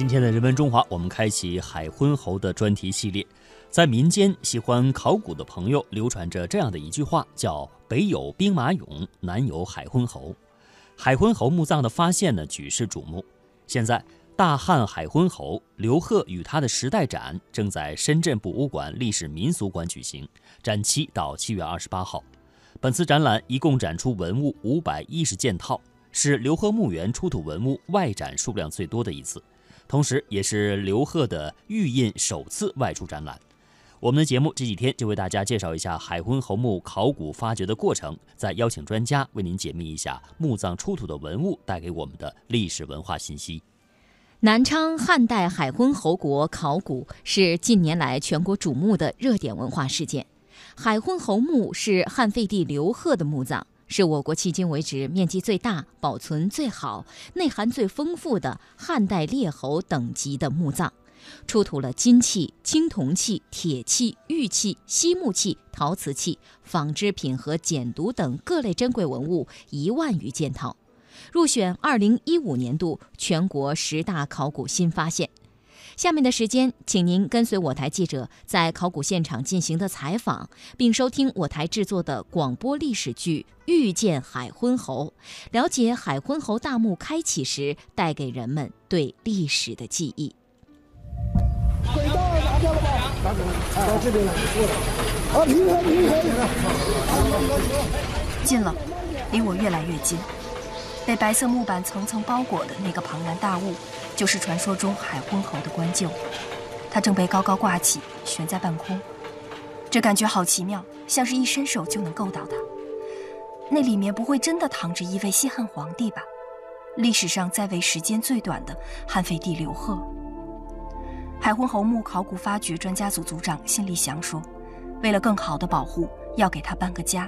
今天的人文中华，我们开启海昏侯的专题系列。在民间喜欢考古的朋友流传着这样的一句话，叫“北有兵马俑，南有海昏侯”。海昏侯墓葬的发现呢，举世瞩目。现在，大汉海昏侯刘贺与他的时代展正在深圳博物馆历史民俗馆举行，展期到七月二十八号。本次展览一共展出文物五百一十件套，是刘贺墓园出土文物外展数量最多的一次。同时，也是刘贺的玉印首次外出展览。我们的节目这几天就为大家介绍一下海昏侯墓考古发掘的过程，再邀请专家为您解密一下墓葬出土的文物带给我们的历史文化信息。南昌汉代海昏侯国考古是近年来全国瞩目的热点文化事件。海昏侯墓是汉废帝刘贺的墓葬。是我国迄今为止面积最大、保存最好、内涵最丰富的汉代列侯等级的墓葬，出土了金器、青铜器、铁器、玉器、锡木器、陶瓷器、纺织品和简牍等各类珍贵文物一万余件套，入选二零一五年度全国十大考古新发现。下面的时间，请您跟随我台记者在考古现场进行的采访，并收听我台制作的广播历史剧《遇见海昏侯》，了解海昏侯大墓开启时带给人们对历史的记忆。轨道拿掉了吧？拿走了，到这边来。啊，平衡平衡。近了，离我越来越近。被白色木板层层包裹的那个庞然大物。就是传说中海昏侯的棺柩，它正被高高挂起，悬在半空。这感觉好奇妙，像是一伸手就能够到它。那里面不会真的躺着一位西汉皇帝吧？历史上在位时间最短的汉废帝刘贺。海昏侯墓考古发掘专家组组长辛立祥说：“为了更好的保护，要给他搬个家。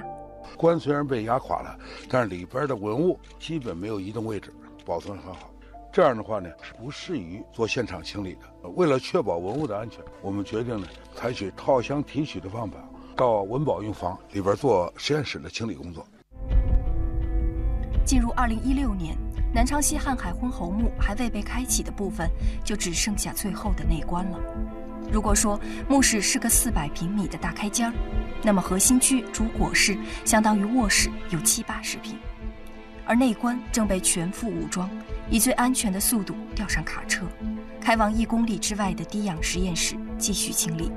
棺虽然被压垮了，但是里边的文物基本没有移动位置，保存很好。”这样的话呢，是不适宜做现场清理的。为了确保文物的安全，我们决定呢，采取套箱提取的方法，到文保用房里边做实验室的清理工作。进入二零一六年，南昌西汉海昏侯墓还未被开启的部分，就只剩下最后的内棺了。如果说墓室是个四百平米的大开间儿，那么核心区主椁室相当于卧室，有七八十平。而内棺正被全副武装，以最安全的速度吊上卡车，开往一公里之外的低氧实验室继续清理。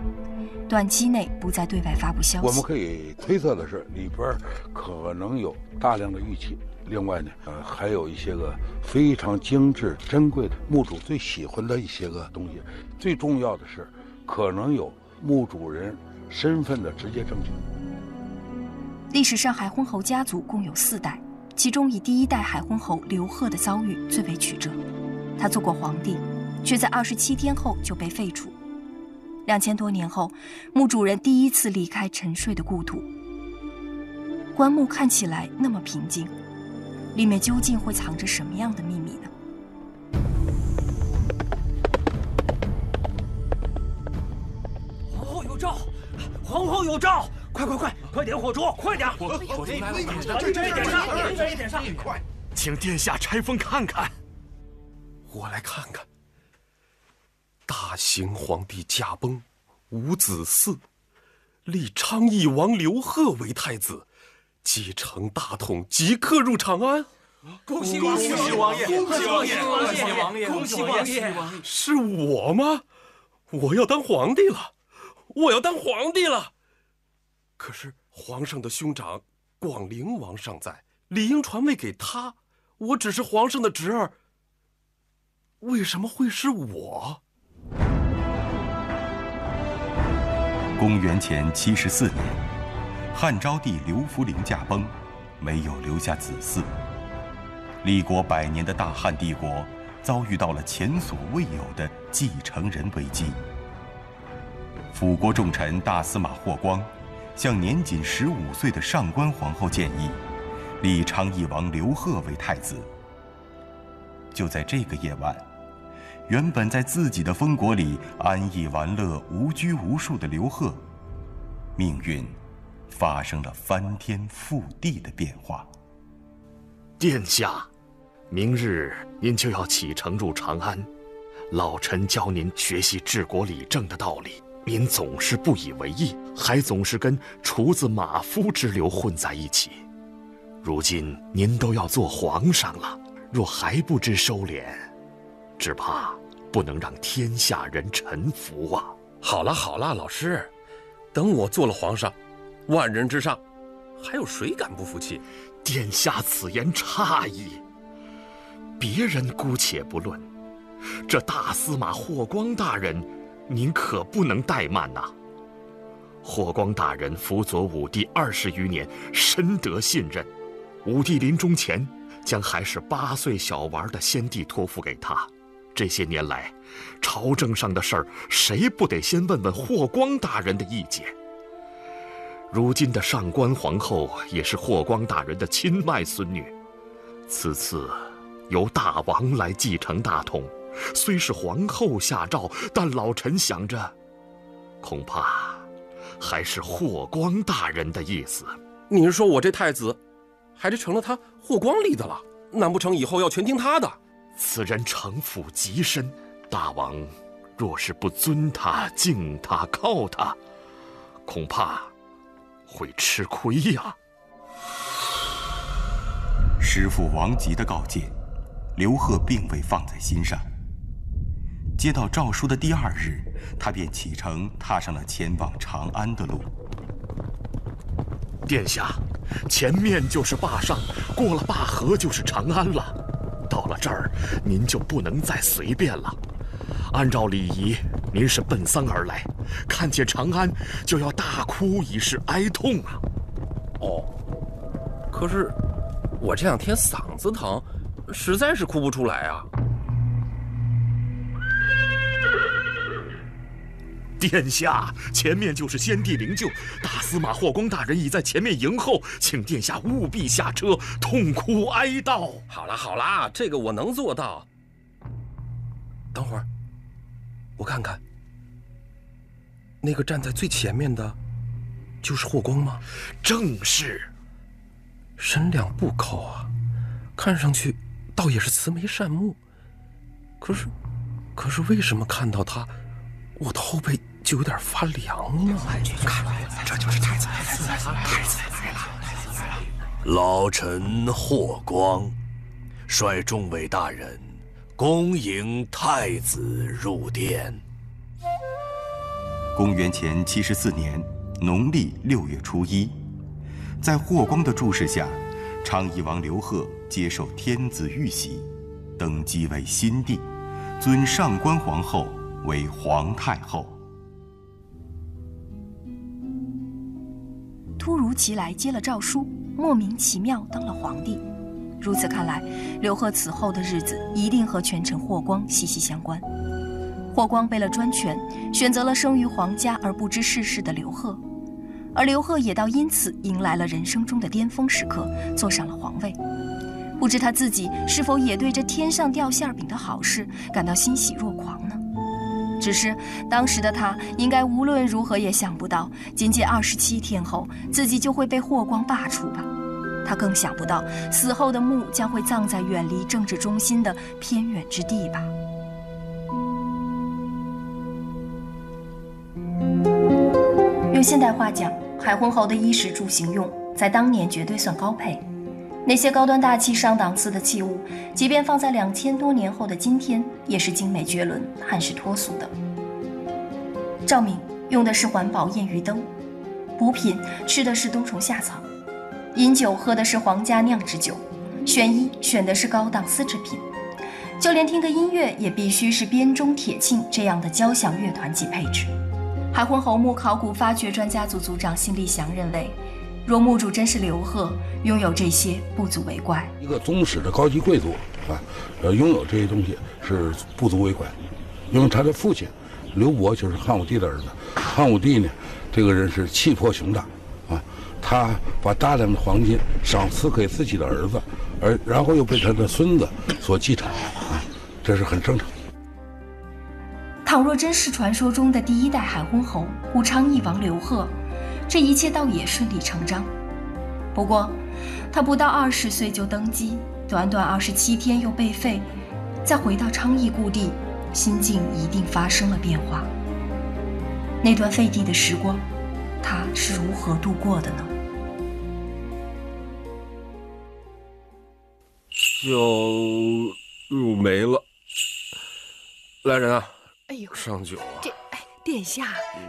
短期内不再对外发布消息。我们可以推测的是，里边可能有大量的玉器，另外呢，呃，还有一些个非常精致、珍贵的墓主最喜欢的一些个东西。最重要的是，可能有墓主人身份的直接证据。历史上海昏侯家族共有四代。其中以第一代海昏侯刘贺的遭遇最为曲折，他做过皇帝，却在二十七天后就被废除。两千多年后，墓主人第一次离开沉睡的故土，棺木看起来那么平静，里面究竟会藏着什么样的秘密呢？皇后有诏，皇后有诏。快快快，快点火烛，快点！火火烛来了，点上，点上，点上！快，请殿下拆封看看。我来看看。大行皇帝驾崩，无子嗣，立昌邑王刘贺为太子，继承大统，即刻入长安。恭喜恭喜王爷！恭喜王爷！恭喜王爷！恭喜王爷！是我吗？我要当皇帝了！我要当皇帝了！可是皇上的兄长广陵王尚在，理应传位给他。我只是皇上的侄儿，为什么会是我？公元前七十四年，汉昭帝刘弗陵驾崩，没有留下子嗣。立国百年的大汉帝国遭遇到了前所未有的继承人危机。辅国重臣大司马霍光。向年仅十五岁的上官皇后建议，立昌邑王刘贺为太子。就在这个夜晚，原本在自己的封国里安逸玩乐、无拘无束的刘贺，命运发生了翻天覆地的变化。殿下，明日您就要启程入长安，老臣教您学习治国理政的道理，您总是不以为意，还总是跟厨子、马夫之流混在一起。如今您都要做皇上了，若还不知收敛，只怕不能让天下人臣服啊！好了好了，老师，等我做了皇上，万人之上，还有谁敢不服气？殿下此言差矣。别人姑且不论，这大司马霍光大人，您可不能怠慢呐。霍光大人辅佐武帝二十余年，深得信任。武帝临终前，将还是八岁小娃的先帝托付给他。这些年来，朝政上的事儿，谁不得先问问霍光大人的意见？如今的上官皇后也是霍光大人的亲外孙女，此次。由大王来继承大统，虽是皇后下诏，但老臣想着，恐怕还是霍光大人的意思。您说我这太子，还是成了他霍光立的了？难不成以后要全听他的？此人城府极深，大王若是不尊他、敬他、靠他，恐怕会吃亏呀。师父王吉的告诫。刘贺并未放在心上。接到诏书的第二日，他便启程，踏上了前往长安的路。殿下，前面就是坝上，过了坝河就是长安了。到了这儿，您就不能再随便了。按照礼仪，您是奔丧而来，看见长安就要大哭以示哀痛啊。哦，可是我这两天嗓子疼。实在是哭不出来啊！殿下，前面就是先帝灵柩，大司马霍光大人已在前面迎候，请殿下务必下车，痛哭哀悼。好啦好啦，这个我能做到。等会儿，我看看，那个站在最前面的，就是霍光吗？正是，身量不高啊，看上去。倒也是慈眉善目，可是，可是为什么看到他，我的后背就有点发凉了？看，这就是太子，太子来了！老臣霍光，率众位大人，恭迎太子入殿。公元前七十四年农历六月初一，在霍光的注视下，昌邑王刘贺。接受天子玉玺，登基为新帝，尊上官皇后为皇太后。突如其来接了诏书，莫名其妙当了皇帝。如此看来，刘贺此后的日子一定和权臣霍光息息相关。霍光为了专权，选择了生于皇家而不知世事的刘贺，而刘贺也倒因此迎来了人生中的巅峰时刻，坐上了皇位。不知他自己是否也对这天上掉馅饼的好事感到欣喜若狂呢？只是当时的他应该无论如何也想不到，仅仅二十七天后自己就会被霍光罢黜吧？他更想不到死后的墓将会葬在远离政治中心的偏远之地吧？用现代话讲，海昏侯的衣食住行用在当年绝对算高配。那些高端大气上档次的器物，即便放在两千多年后的今天，也是精美绝伦、汉式脱俗的。照明用的是环保燕鱼灯，补品吃的是冬虫夏草，饮酒喝的是皇家酿制酒，选衣选的是高档丝织品，就连听个音乐也必须是编钟铁磬这样的交响乐团级配置。海昏侯墓考古发掘专家组组长辛立祥认为。若墓主真是刘贺，拥有这些不足为怪。一个宗室的高级贵族啊，呃，拥有这些东西是不足为怪，因为他的父亲刘伯就是汉武帝的儿子。汉武帝呢，这个人是气魄雄大啊，他把大量的黄金赏赐给自己的儿子，而然后又被他的孙子所继承啊，这是很正常。倘若真是传说中的第一代海昏侯武昌义王刘贺。这一切倒也顺理成章。不过，他不到二十岁就登基，短短二十七天又被废，再回到昌邑故地，心境一定发生了变化。那段废帝的时光，他是如何度过的呢？酒没了，来人啊！哎呦，上酒啊！殿下，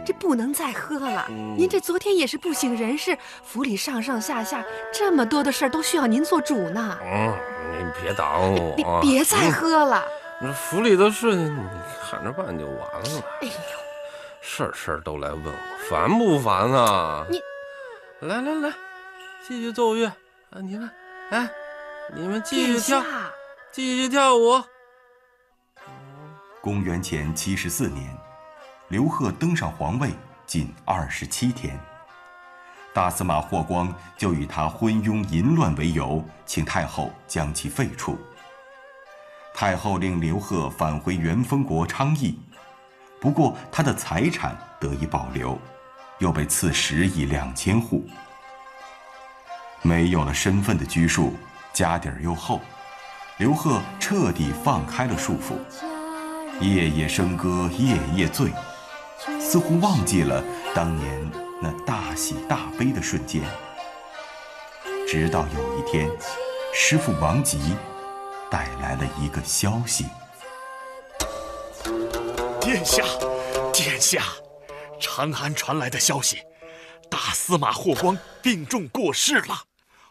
这不能再喝了。您这昨天也是不省人事，府里上上下下这么多的事儿都需要您做主呢。嗯，您别挡我，别别再喝了。那府里的事你看着办就完了。哎呦，事儿事儿都来问我，烦不烦啊？你，来来来，继续奏乐啊！你们，哎，你们继续跳，继续跳舞。公元前七十四年，刘贺登上皇位仅二十七天，大司马霍光就以他昏庸淫乱为由，请太后将其废黜。太后令刘贺返回元丰国昌邑，不过他的财产得以保留，又被赐十亿两千户。没有了身份的拘束，家底儿又厚，刘贺彻底放开了束缚。夜夜笙歌，夜夜醉，似乎忘记了当年那大喜大悲的瞬间。直到有一天，师傅王吉带来了一个消息：殿下，殿下，长安传来的消息，大司马霍光病重过世了，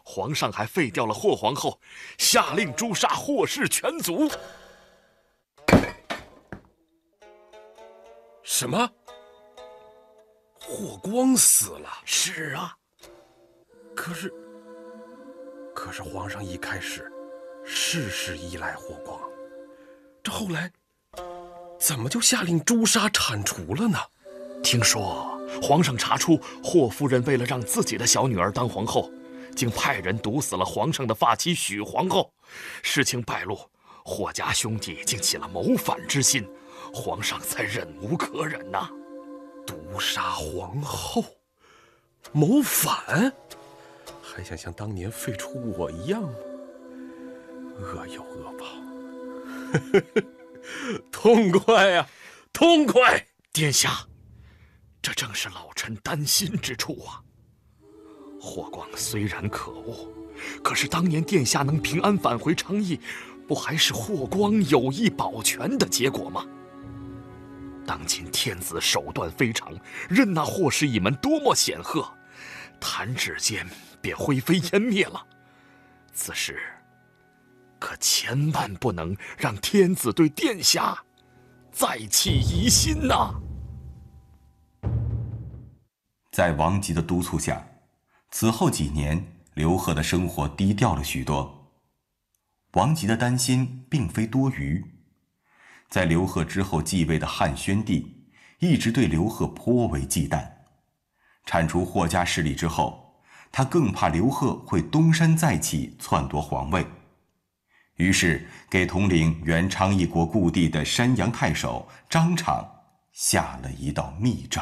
皇上还废掉了霍皇后，下令诛杀霍氏全族。什么？霍光死了？是啊。可是，可是皇上一开始事事依赖霍光，这后来怎么就下令诛杀铲除了呢？听说皇上查出霍夫人为了让自己的小女儿当皇后，竟派人毒死了皇上的发妻许皇后。事情败露，霍家兄弟竟起了谋反之心。皇上才忍无可忍呐，毒杀皇后，谋反，还想像当年废除我一样吗？恶有恶报，痛快呀，痛快！殿下，这正是老臣担心之处啊。霍光虽然可恶，可是当年殿下能平安返回昌邑，不还是霍光有意保全的结果吗？当今天子手段非常，任那霍氏一门多么显赫，弹指间便灰飞烟灭了。此事可千万不能让天子对殿下再起疑心呐！在王吉的督促下，此后几年，刘贺的生活低调了许多。王吉的担心并非多余。在刘贺之后继位的汉宣帝，一直对刘贺颇为忌惮。铲除霍家势力之后，他更怕刘贺会东山再起，篡夺皇位。于是，给统领原昌邑国故地的山阳太守张敞下了一道密诏：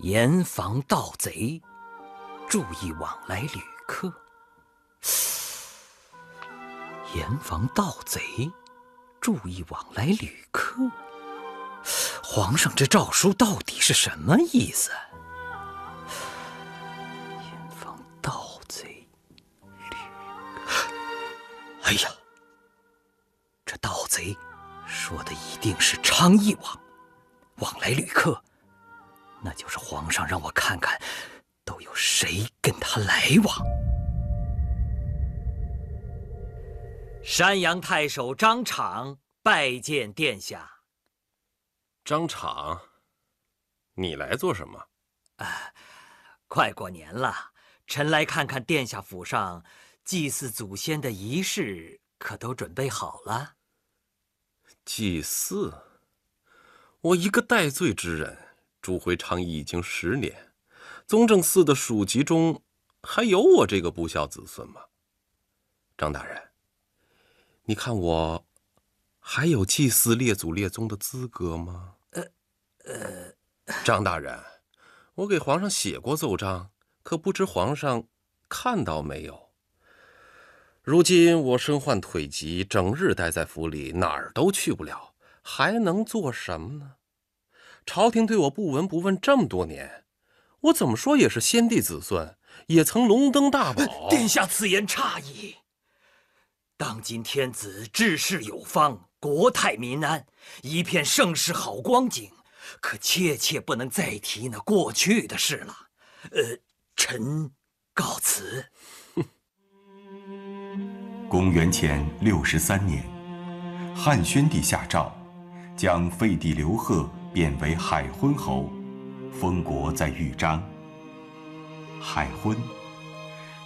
严防盗贼，注意往来旅客。严防盗贼，注意往来旅客。皇上这诏书到底是什么意思？严防盗贼，旅……哎呀，这盗贼说的一定是昌邑王，往来旅客，那就是皇上让我看看，都有谁跟他来往。山阳太守张敞拜见殿下。张敞，你来做什么？啊，快过年了，臣来看看殿下府上祭祀祖先的仪式可都准备好了。祭祀？我一个戴罪之人，朱回昌邑已经十年，宗正寺的属籍中还有我这个不孝子孙吗？张大人。你看我还有祭祀列祖列宗的资格吗？呃，呃，张大人，我给皇上写过奏章，可不知皇上看到没有？如今我身患腿疾，整日待在府里，哪儿都去不了，还能做什么呢？朝廷对我不闻不问这么多年，我怎么说也是先帝子孙，也曾龙登大宝。殿下此言差矣。当今天子治世有方，国泰民安，一片盛世好光景，可切切不能再提那过去的事了。呃，臣告辞。公元前六十三年，汉宣帝下诏，将废帝刘贺贬为海昏侯，封国在豫章。海昏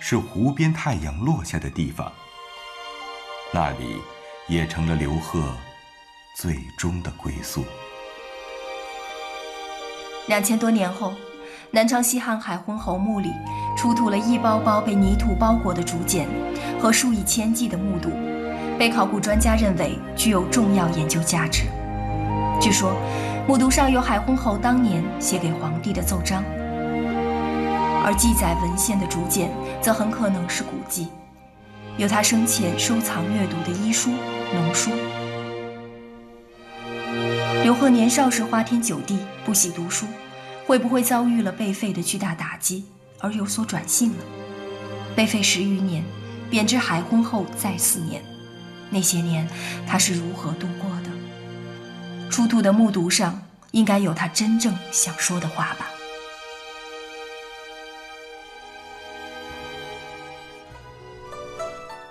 是湖边太阳落下的地方，那里也成了刘贺最终的归宿。两千多年后，南昌西汉海昏侯墓里出土了一包包被泥土包裹的竹简和数以千计的木牍，被考古专家认为具有重要研究价值。据说，木牍上有海昏侯当年写给皇帝的奏章，而记载文献的竹简则很可能是古籍，有他生前收藏阅读的医书、农书。刘贺年少时花天酒地，不喜读书，会不会遭遇了被废的巨大打击而有所转性呢？被废十余年，贬至海昏后再四年，那些年他是如何度过的？出土的木牍上应该有他真正想说的话吧。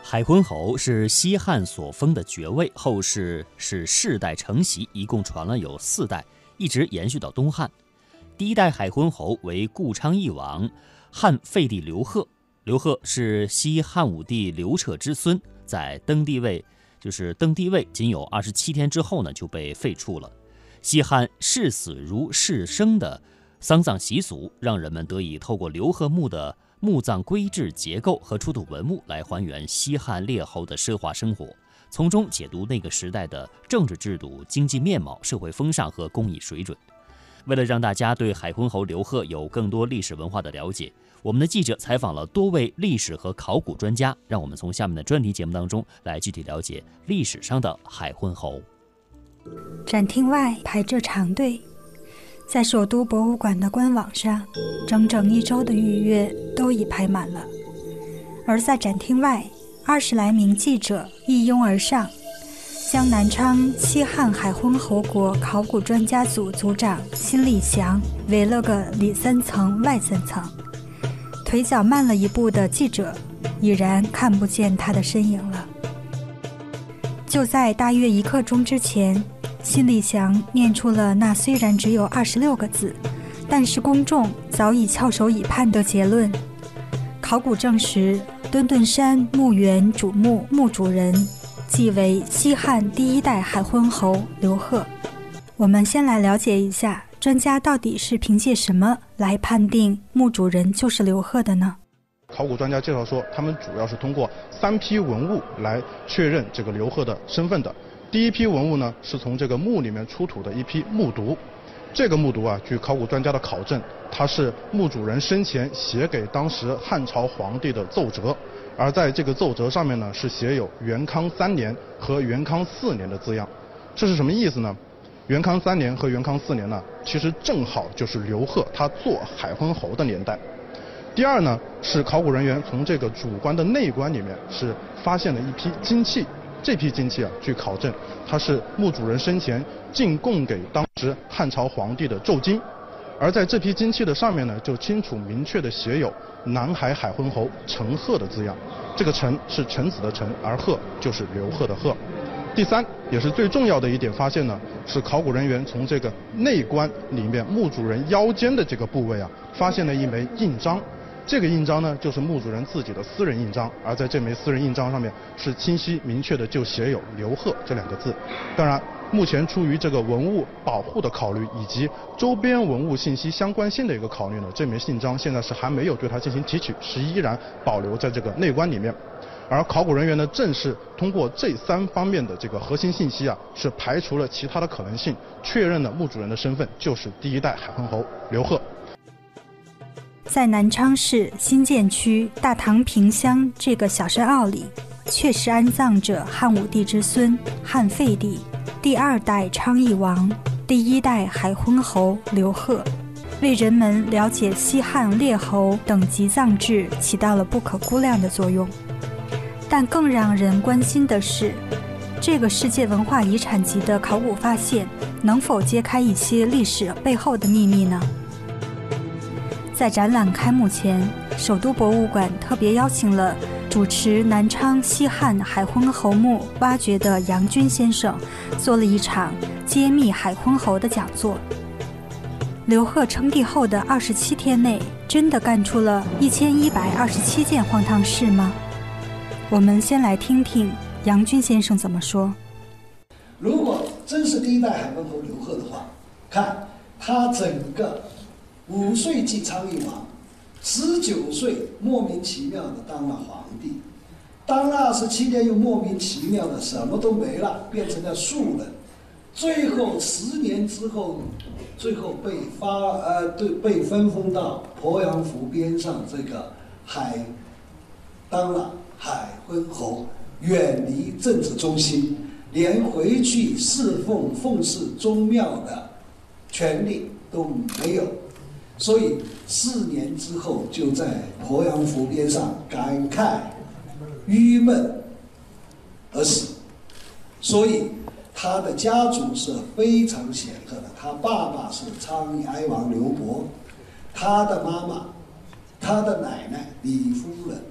海昏侯是西汉所封的爵位，后世是世代承袭，一共传了有四代，一直延续到东汉。第一代海昏侯为顾昌义王，汉废帝刘贺。刘贺是西汉武帝刘彻之孙，在登帝位，就是登帝位仅有二十七天之后呢，就被废黜了。西汉视死如视生的丧葬习俗，让人们得以透过刘贺墓的。墓葬规制结构和出土文物来还原西汉列侯的奢华生活，从中解读那个时代的政治制度、经济面貌、社会风尚和工艺水准。为了让大家对海昏侯刘贺有更多历史文化的了解，我们的记者采访了多位历史和考古专家。让我们从下面的专题节目当中来具体了解历史上的海昏侯。展厅外排着长队。在首都博物馆的官网上，整整一周的预约都已排满了。而在展厅外，二十来名记者一拥而上，将南昌西汉海昏侯国考古专家组组长辛立祥围了个里三层外三层。腿脚慢了一步的记者，已然看不见他的身影了。就在大约一刻钟之前。辛立祥念出了那虽然只有二十六个字，但是公众早已翘首以盼的结论。考古证实，墩墩山墓园主墓墓主人即为西汉第一代海昏侯刘贺。我们先来了解一下，专家到底是凭借什么来判定墓主人就是刘贺的呢？考古专家介绍说，他们主要是通过三批文物来确认这个刘贺的身份的。第一批文物呢，是从这个墓里面出土的一批木牍。这个木牍啊，据考古专家的考证，它是墓主人生前写给当时汉朝皇帝的奏折，而在这个奏折上面呢，是写有元康三年和元康四年的字样。这是什么意思呢？元康三年和元康四年呢，其实正好就是刘贺他做海昏侯的年代。第二呢，是考古人员从这个主棺的内棺里面是发现了一批金器。这批金器啊，据考证，它是墓主人生前进贡给当时汉朝皇帝的胄金，而在这批金器的上面呢，就清楚明确的写有南海海昏侯陈贺的字样。这个陈是臣子的陈，而贺就是刘贺的贺。第三，也是最重要的一点发现呢，是考古人员从这个内棺里面墓主人腰间的这个部位啊，发现了一枚印章。这个印章呢，就是墓主人自己的私人印章，而在这枚私人印章上面，是清晰明确的就写有“刘贺”这两个字。当然，目前出于这个文物保护的考虑，以及周边文物信息相关性的一个考虑呢，这枚信章现在是还没有对它进行提取，是依然保留在这个内棺里面。而考古人员呢，正是通过这三方面的这个核心信息啊，是排除了其他的可能性，确认了墓主人的身份就是第一代海昏侯刘贺。在南昌市新建区大唐坪乡这个小山坳里，确实安葬着汉武帝之孙汉废帝，第二代昌邑王，第一代海昏侯刘贺，为人们了解西汉列侯等级葬制起到了不可估量的作用。但更让人关心的是，这个世界文化遗产级的考古发现能否揭开一些历史背后的秘密呢？在展览开幕前，首都博物馆特别邀请了主持南昌西汉海昏侯墓挖掘的杨军先生，做了一场揭秘海昏侯的讲座。刘贺称帝后的二十七天内，真的干出了一千一百二十七件荒唐事吗？我们先来听听杨军先生怎么说。如果真是第一代海昏侯刘贺的话，看他整个。五岁即昌邑王，十九岁莫名其妙的当了皇帝，当了二十七天又莫名其妙的什么都没了，变成了庶人，最后十年之后，最后被发呃对被分封到鄱阳湖边上这个海，当了海昏侯，远离政治中心，连回去侍奉奉祀宗庙的权利都没有。所以四年之后，就在鄱阳湖边上感慨郁闷而死。所以他的家族是非常显赫的，他爸爸是昌邑哀王刘伯，他的妈妈、他的奶奶李夫人，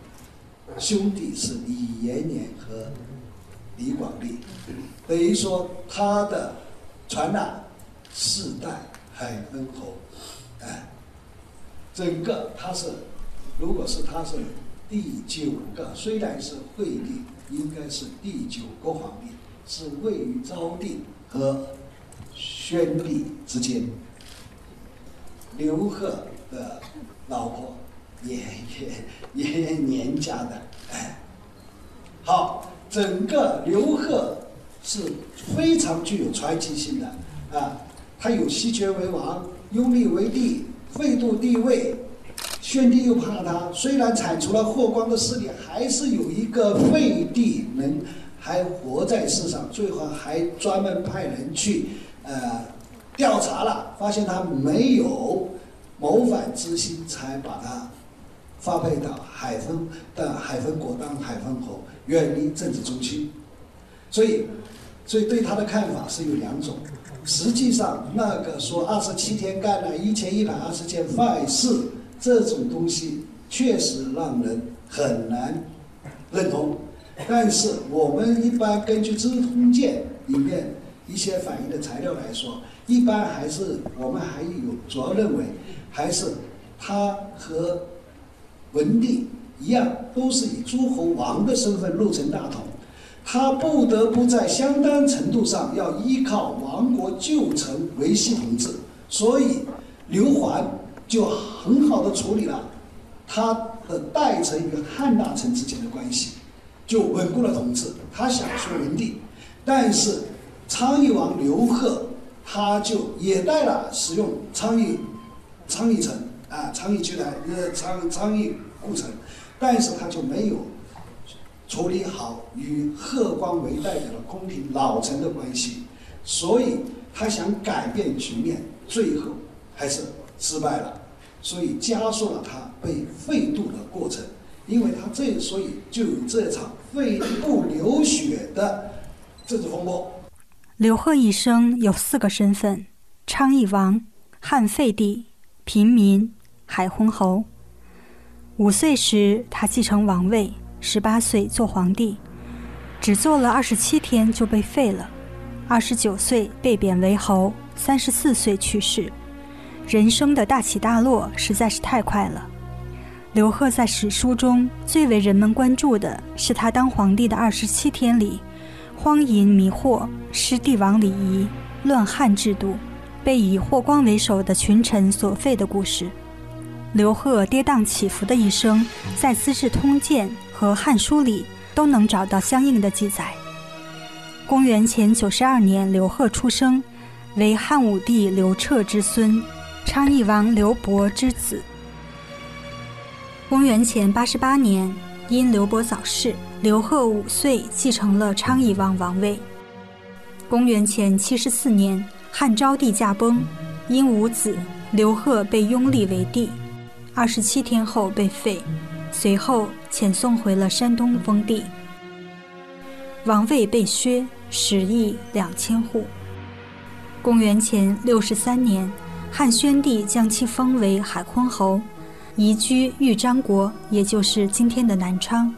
兄弟是李延年和李广利，等于说他的传染四代海昏侯，整个他是，如果是他是第九个，虽然是惠帝，应该是第九个皇帝，是位于昭帝和宣帝之间。刘贺的老婆也也也年家的，哎，好，整个刘贺是非常具有传奇性的啊，他有西爵为王，拥立为帝。废度帝位，宣帝又怕他。虽然铲除了霍光的势力，还是有一个废帝能还活在世上。最后还专门派人去呃调查了，发现他没有谋反之心，才把他发配到海丰的海丰国当海丰侯，远离政治中心。所以，所以对他的看法是有两种。实际上，那个说二十七天干了一千一百二十件坏事，这种东西确实让人很难认同。但是我们一般根据《资治通鉴》里面一些反映的材料来说，一般还是我们还有主要认为，还是他和文帝一样，都是以诸侯王的身份入城大统。他不得不在相当程度上要依靠亡国旧臣维系统治，所以刘桓就很好的处理了他的代臣与汉大臣之间的关系，就稳固了统治。他想说文帝，但是昌邑王刘贺他就也带了使用昌邑昌邑城啊，昌邑集团呃昌昌邑故城，但是他就没有。处理好与贺光为代表的宫廷老臣的关系，所以他想改变局面，最后还是失败了，所以加速了他被废度的过程。因为他这所以就有这场废不流血的政治风波。刘贺一生有四个身份：昌邑王、汉废帝、平民、海昏侯。五岁时，他继承王位。十八岁做皇帝，只做了二十七天就被废了。二十九岁被贬为侯，三十四岁去世。人生的大起大落实在是太快了。刘贺在史书中最为人们关注的是他当皇帝的二十七天里，荒淫迷惑，失帝王礼仪，乱汉制度，被以霍光为首的群臣所废的故事。刘贺跌宕起伏的一生，在《资治通鉴》和《汉书》里都能找到相应的记载。公元前九十二年，刘贺出生，为汉武帝刘彻之孙，昌邑王刘伯之子。公元前八十八年，因刘伯早逝，刘贺五岁继承了昌邑王王位。公元前七十四年，汉昭帝驾崩，因无子，刘贺被拥立为帝。二十七天后被废，随后遣送回了山东封地。王位被削，十亿两千户。公元前六十三年，汉宣帝将其封为海昏侯，移居豫章国，也就是今天的南昌。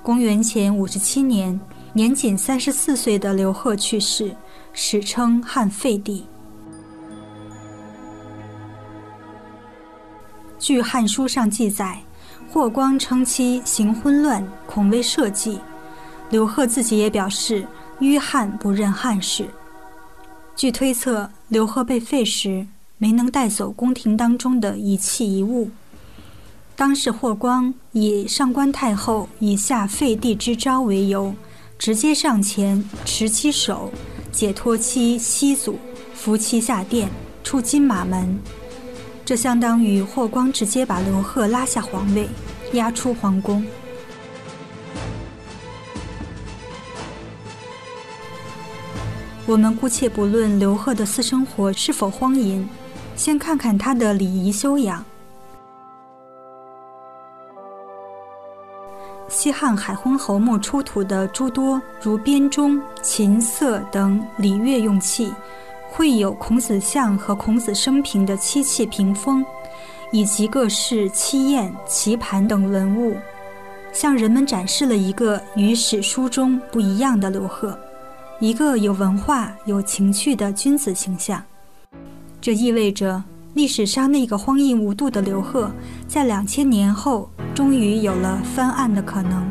公元前五十七年，年仅三十四岁的刘贺去世，史称汉废帝。据《汉书》上记载，霍光称其行昏乱，恐为社稷。刘贺自己也表示，淤汉不认汉室。据推测，刘贺被废时没能带走宫廷当中的一器一物。当时霍光以上官太后以下废帝之招为由，直接上前持其手，解脱其西祖，扶其下殿，出金马门。这相当于霍光直接把刘贺拉下皇位，押出皇宫。我们姑且不论刘贺的私生活是否荒淫，先看看他的礼仪修养。西汉海昏侯墓出土的诸多如编钟、琴瑟等礼乐用器，绘有孔子像和孔子生平的漆器屏风，以及各式漆砚、棋盘等文物，向人们展示了一个与史书中不一样的刘贺。一个有文化、有情趣的君子形象，这意味着历史上那个荒淫无度的刘贺，在两千年后终于有了翻案的可能。